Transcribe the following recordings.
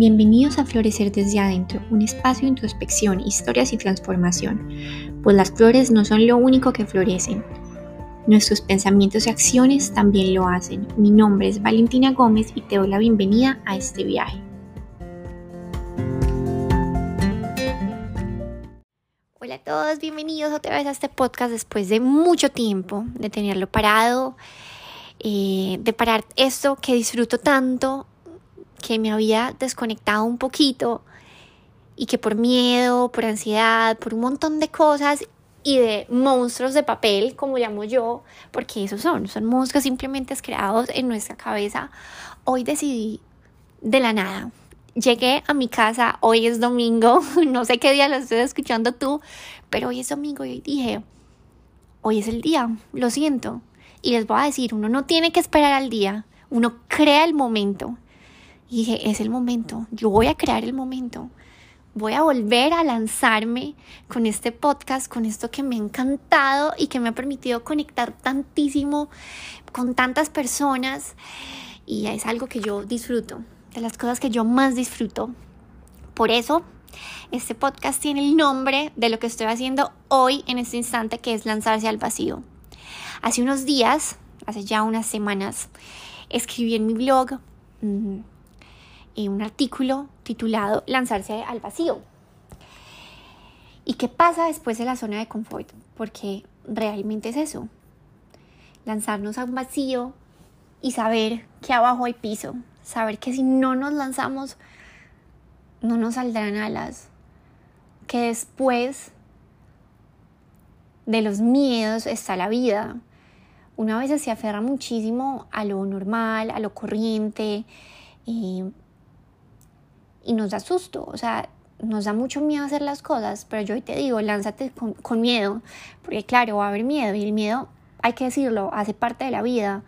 Bienvenidos a Florecer desde adentro, un espacio de introspección, historias y transformación, pues las flores no son lo único que florecen. Nuestros pensamientos y acciones también lo hacen. Mi nombre es Valentina Gómez y te doy la bienvenida a este viaje. Hola a todos, bienvenidos otra vez a este podcast después de mucho tiempo de tenerlo parado, eh, de parar esto que disfruto tanto que me había desconectado un poquito y que por miedo, por ansiedad, por un montón de cosas y de monstruos de papel, como llamo yo, porque esos son, son monstruos simplemente creados en nuestra cabeza, hoy decidí de la nada. Llegué a mi casa, hoy es domingo, no sé qué día lo estoy escuchando tú, pero hoy es domingo y dije, hoy es el día, lo siento. Y les voy a decir, uno no tiene que esperar al día, uno crea el momento. Y dije, es el momento, yo voy a crear el momento. Voy a volver a lanzarme con este podcast, con esto que me ha encantado y que me ha permitido conectar tantísimo con tantas personas. Y es algo que yo disfruto, de las cosas que yo más disfruto. Por eso, este podcast tiene el nombre de lo que estoy haciendo hoy en este instante, que es lanzarse al vacío. Hace unos días, hace ya unas semanas, escribí en mi blog mm, un artículo titulado Lanzarse al vacío. ¿Y qué pasa después de la zona de confort? Porque realmente es eso. Lanzarnos a un vacío y saber que abajo hay piso. Saber que si no nos lanzamos, no nos saldrán alas. Que después de los miedos está la vida. Una vez se aferra muchísimo a lo normal, a lo corriente, y y nos da susto, o sea, nos da mucho miedo hacer las cosas, pero yo hoy te digo, lánzate con, miedo, porque claro, va a haber miedo y el miedo, hay que decirlo, hace parte de la vida,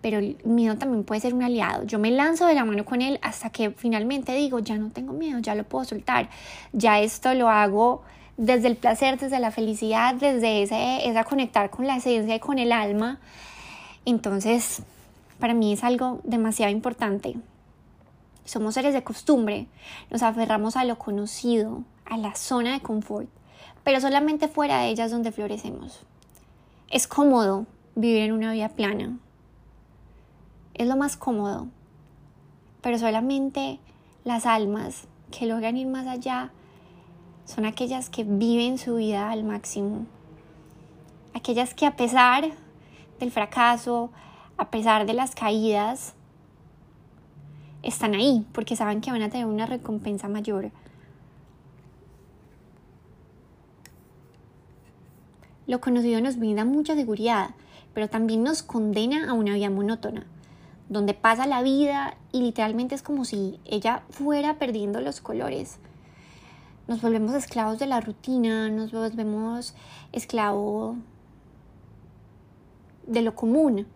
pero el miedo también puede ser un aliado. Yo me lanzo de la mano con él hasta que finalmente digo, ya no tengo miedo, ya lo puedo soltar, ya esto lo hago desde el placer, desde la felicidad, desde ese, esa conectar con la esencia y con el alma. Entonces, para mí es algo demasiado importante. Somos seres de costumbre, nos aferramos a lo conocido, a la zona de confort, pero solamente fuera de ellas donde florecemos. Es cómodo vivir en una vida plana. Es lo más cómodo, pero solamente las almas que logran ir más allá son aquellas que viven su vida al máximo. Aquellas que a pesar del fracaso, a pesar de las caídas, están ahí porque saben que van a tener una recompensa mayor. Lo conocido nos brinda mucha seguridad, pero también nos condena a una vida monótona, donde pasa la vida y literalmente es como si ella fuera perdiendo los colores. Nos volvemos esclavos de la rutina, nos volvemos esclavos de lo común,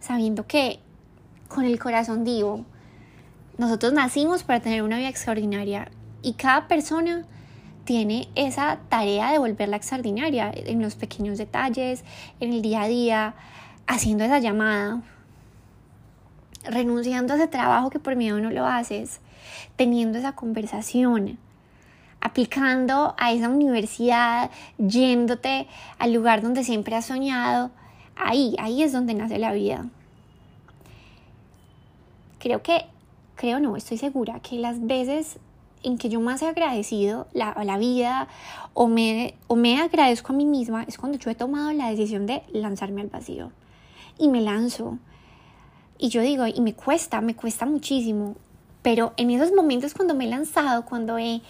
sabiendo que con el corazón vivo nosotros nacimos para tener una vida extraordinaria y cada persona tiene esa tarea de volverla extraordinaria en los pequeños detalles, en el día a día, haciendo esa llamada, renunciando a ese trabajo que por miedo no lo haces, teniendo esa conversación, aplicando a esa universidad, yéndote al lugar donde siempre has soñado. Ahí, ahí es donde nace la vida. Creo que creo no, estoy segura que las veces en que yo más he agradecido la, la vida o me, o me agradezco a mí misma es cuando yo he tomado la decisión de lanzarme al vacío. Y me lanzo. Y yo digo, y me cuesta, me cuesta muchísimo. Pero en esos momentos cuando me he lanzado, cuando he...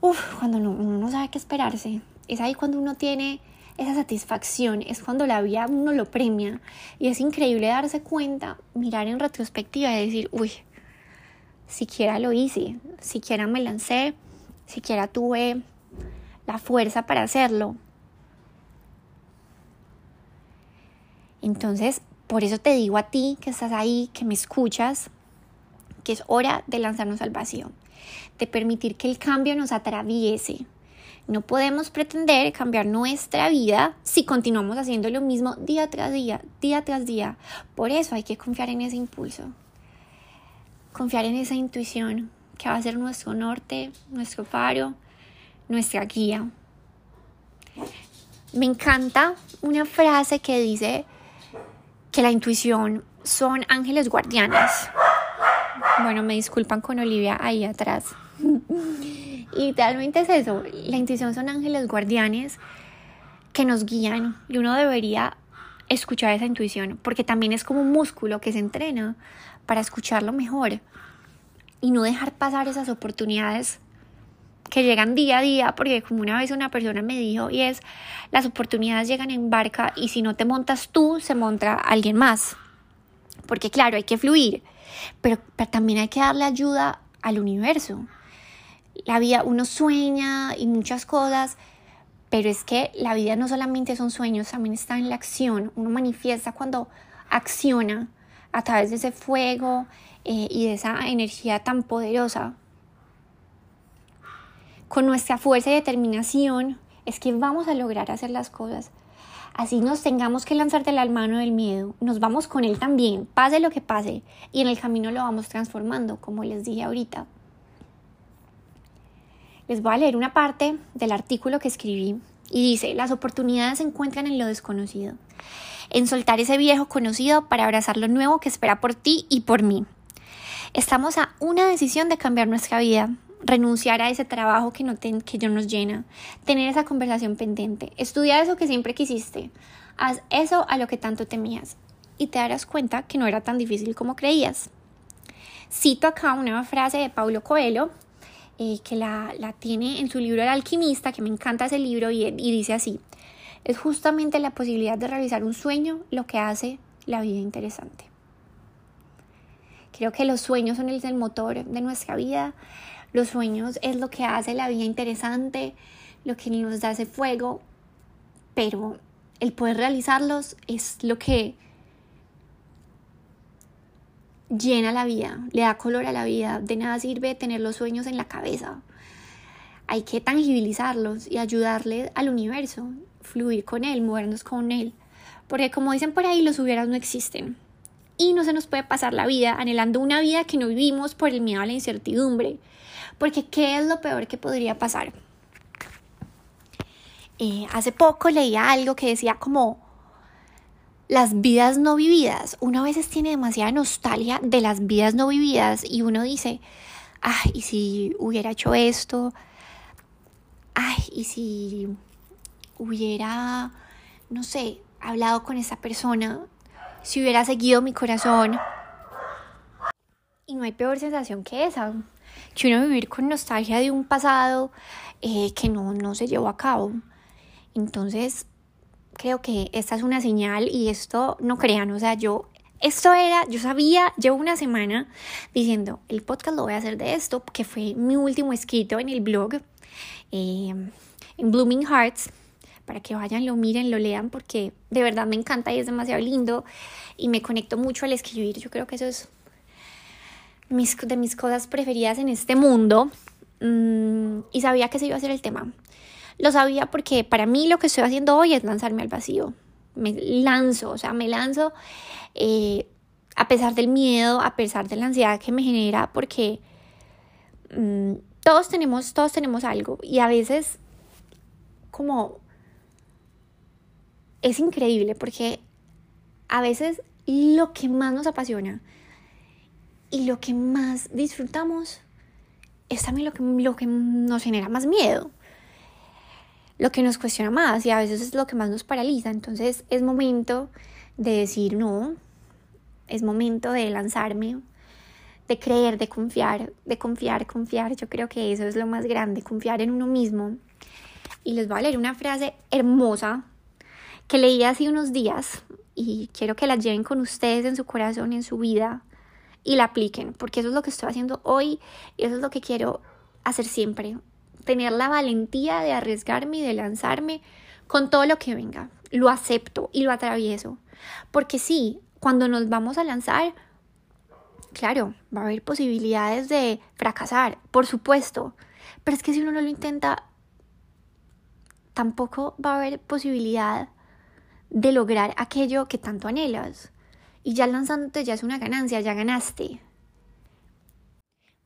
Uf, cuando no, uno no sabe qué esperarse. Es ahí cuando uno tiene esa satisfacción, es cuando la vida uno lo premia. Y es increíble darse cuenta, mirar en retrospectiva y decir, uy, siquiera lo hice, siquiera me lancé, siquiera tuve la fuerza para hacerlo. Entonces, por eso te digo a ti que estás ahí, que me escuchas, que es hora de lanzarnos al vacío, de permitir que el cambio nos atraviese. No podemos pretender cambiar nuestra vida si continuamos haciendo lo mismo día tras día, día tras día. Por eso hay que confiar en ese impulso. confiar en esa intuición que va a ser nuestro norte, nuestro faro, nuestra guía. Me encanta una frase que dice que la intuición son ángeles guardianes. Bueno, me disculpan con Olivia ahí atrás. Y realmente es eso, la intuición son ángeles guardianes que nos guían y uno debería escuchar esa intuición porque también es como un músculo que se entrena para escucharlo mejor y no dejar pasar esas oportunidades que llegan día a día, porque como una vez una persona me dijo, y es, las oportunidades llegan en barca y si no te montas tú, se monta alguien más. Porque claro, hay que fluir, pero, pero también hay que darle ayuda al universo. La vida, uno sueña y muchas cosas, pero es que la vida no solamente son sueños, también está en la acción. Uno manifiesta cuando acciona a través de ese fuego eh, y de esa energía tan poderosa. Con nuestra fuerza y determinación es que vamos a lograr hacer las cosas. Así nos tengamos que lanzar de la mano del miedo, nos vamos con él también, pase lo que pase, y en el camino lo vamos transformando, como les dije ahorita. Les voy a leer una parte del artículo que escribí y dice, las oportunidades se encuentran en lo desconocido, en soltar ese viejo conocido para abrazar lo nuevo que espera por ti y por mí. Estamos a una decisión de cambiar nuestra vida, renunciar a ese trabajo que no, que no nos llena, tener esa conversación pendiente, estudiar eso que siempre quisiste, haz eso a lo que tanto temías y te darás cuenta que no era tan difícil como creías. Cito acá una frase de Paulo Coelho eh, que la, tiene en su libro El alquimista, que me encanta ese libro y, y dice así, es justamente la posibilidad de realizar un sueño lo que hace la vida interesante. Creo que los sueños son el, motor de nuestra vida. Los sueños es lo que hace la vida interesante, lo que nos da ese fuego, pero el poder realizarlos es lo que llena la vida, le da color a la vida. De nada sirve tener los sueños en la cabeza. Hay que tangibilizarlos y ayudarle al universo, fluir con él, movernos con él. Porque como dicen por ahí, los hubieras no existen y no se nos puede pasar la vida anhelando una vida que no vivimos por el miedo a la incertidumbre. Porque ¿qué es lo peor que podría pasar? Eh, hace poco leía algo que decía como las vidas no vividas. Uno a veces tiene demasiada nostalgia de las vidas no vividas y uno dice, ay, ¿y si hubiera hecho esto? Ay, ¿y si hubiera, no sé, hablado con esa persona si hubiera seguido mi corazón. Y no hay peor sensación que esa, que uno vivir con nostalgia de un pasado eh, que no, no se llevó a cabo. Entonces, creo que esta es una señal y esto no crean, o sea, yo, esto era, yo sabía, llevo una semana diciendo, el podcast lo voy a hacer de esto, que fue mi último escrito en el blog, eh, en Blooming Hearts, para que vayan, lo miren, lo lean, porque de verdad me encanta y es demasiado lindo y me conecto mucho al escribir. Yo creo que eso es mis, de mis cosas preferidas en este mundo mm, y sabía que se iba a ser el tema. Lo sabía porque para mí lo que estoy haciendo hoy es lanzarme al vacío. Me lanzo, o sea, me lanzo eh, a pesar del miedo, a pesar de la ansiedad que me genera, porque mm, todos tenemos, todos tenemos algo y a veces como es increíble porque a veces lo que más nos apasiona y lo que más disfrutamos es también lo que, lo que nos genera más miedo, lo que nos cuestiona más y a veces es lo que más nos paraliza. Entonces es momento de decir no, es momento de lanzarme, de creer, de confiar, de confiar, confiar. Yo creo que eso es lo más grande, confiar en uno mismo. Y les voy a leer una frase hermosa que leí hace unos días y quiero que la lleven con ustedes en su corazón, en su vida y la apliquen, porque eso es lo que estoy haciendo hoy y eso es lo que quiero hacer siempre, tener la valentía de arriesgarme y de lanzarme con todo lo que venga. Lo acepto y lo atravieso, porque sí, cuando nos vamos a lanzar, claro, va a haber posibilidades de fracasar, por supuesto, pero es que si uno no lo intenta, tampoco va a haber posibilidad de lograr aquello que tanto anhelas. Y ya lanzándote ya es una ganancia, ya ganaste.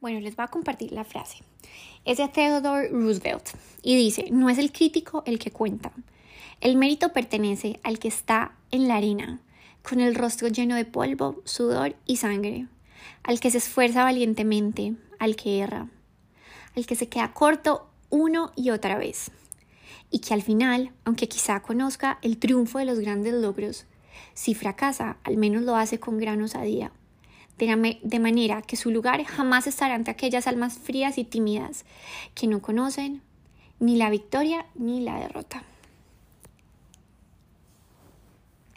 Bueno, les voy a compartir la frase. Es de Theodore Roosevelt y dice, no es el crítico el que cuenta. El mérito pertenece al que está en la arena, con el rostro lleno de polvo, sudor y sangre, al que se esfuerza valientemente, al que erra, al que se queda corto uno y otra vez, y que al final, aunque quizá conozca el triunfo de los grandes logros, si fracasa, al menos lo hace con gran osadía de manera que su lugar jamás estará ante aquellas almas frías y tímidas que no conocen ni la victoria ni la derrota.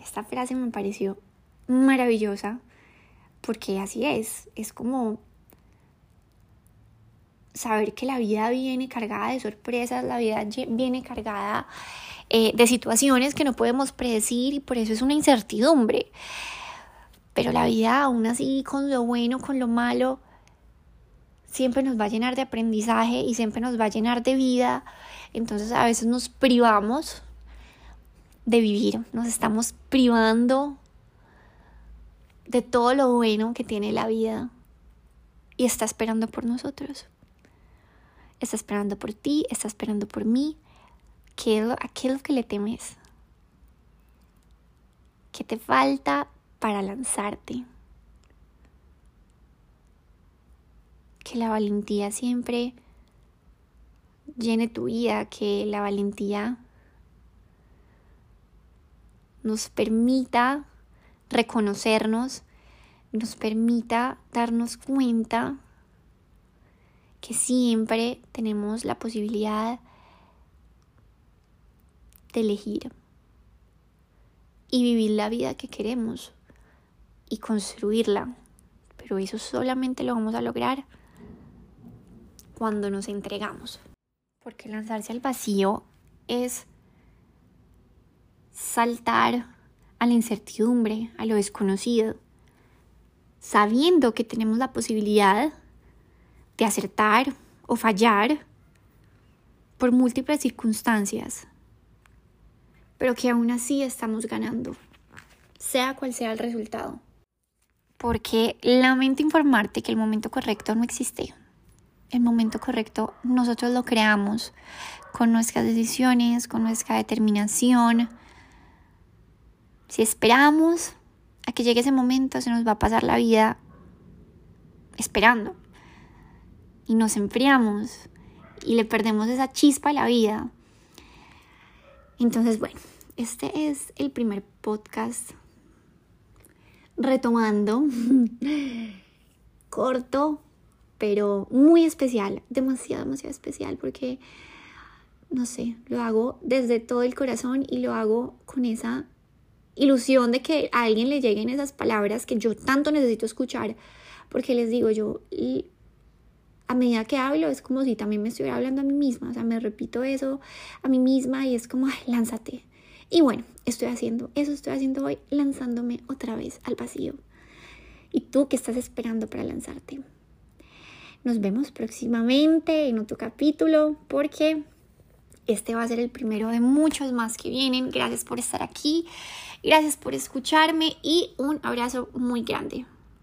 Esta frase me pareció maravillosa porque así es, es como saber que la vida viene cargada de sorpresas, la vida viene cargada eh, de situaciones que no podemos predecir y por eso es una incertidumbre. Pero la vida, aún así, con lo bueno, con lo malo, siempre nos va a llenar de aprendizaje y siempre nos va a llenar de vida. Entonces a veces nos privamos de vivir, nos estamos privando de todo lo bueno que tiene la vida y está esperando por nosotros. Está esperando por ti, está esperando por mí. ¿Qué es lo, ¿A qué es lo que le temes? ¿Qué te falta para lanzarte. Que la valentía siempre llene tu vida, que la valentía nos permita reconocernos, nos permita darnos cuenta que siempre tenemos la posibilidad de elegir y vivir la vida que queremos y construirla. Pero eso solamente lo vamos a lograr cuando nos entregamos. Porque lanzarse al vacío es saltar a la incertidumbre, a lo desconocido, sabiendo que tenemos la posibilidad de acertar o fallar por múltiples circunstancias, pero que aún así estamos ganando, sea cual sea el resultado porque lamento informarte que el momento correcto no existe. El momento correcto nosotros lo creamos con nuestras decisiones, con nuestra determinación. Si esperamos a que llegue ese momento, se nos va a pasar la vida esperando. Y nos enfriamos y le perdemos esa chispa a la vida. Entonces, bueno, este es el primer podcast retomando, corto, pero muy especial, demasiado, demasiado especial, porque, no sé, lo hago desde todo el corazón y lo hago con esa ilusión de que a alguien le lleguen esas palabras que yo tanto necesito escuchar, porque les digo, yo a medida que hablo es como si también me estuviera hablando a mí misma, o sea, me repito eso a mí misma y es como, lánzate, y bueno, estoy haciendo, eso estoy haciendo hoy, lanzándome otra vez al vacío. ¿Y tú qué estás esperando para lanzarte? Nos vemos próximamente en otro capítulo porque este va a ser el primero de muchos más que vienen. Gracias por estar aquí, gracias por escucharme y un abrazo muy grande.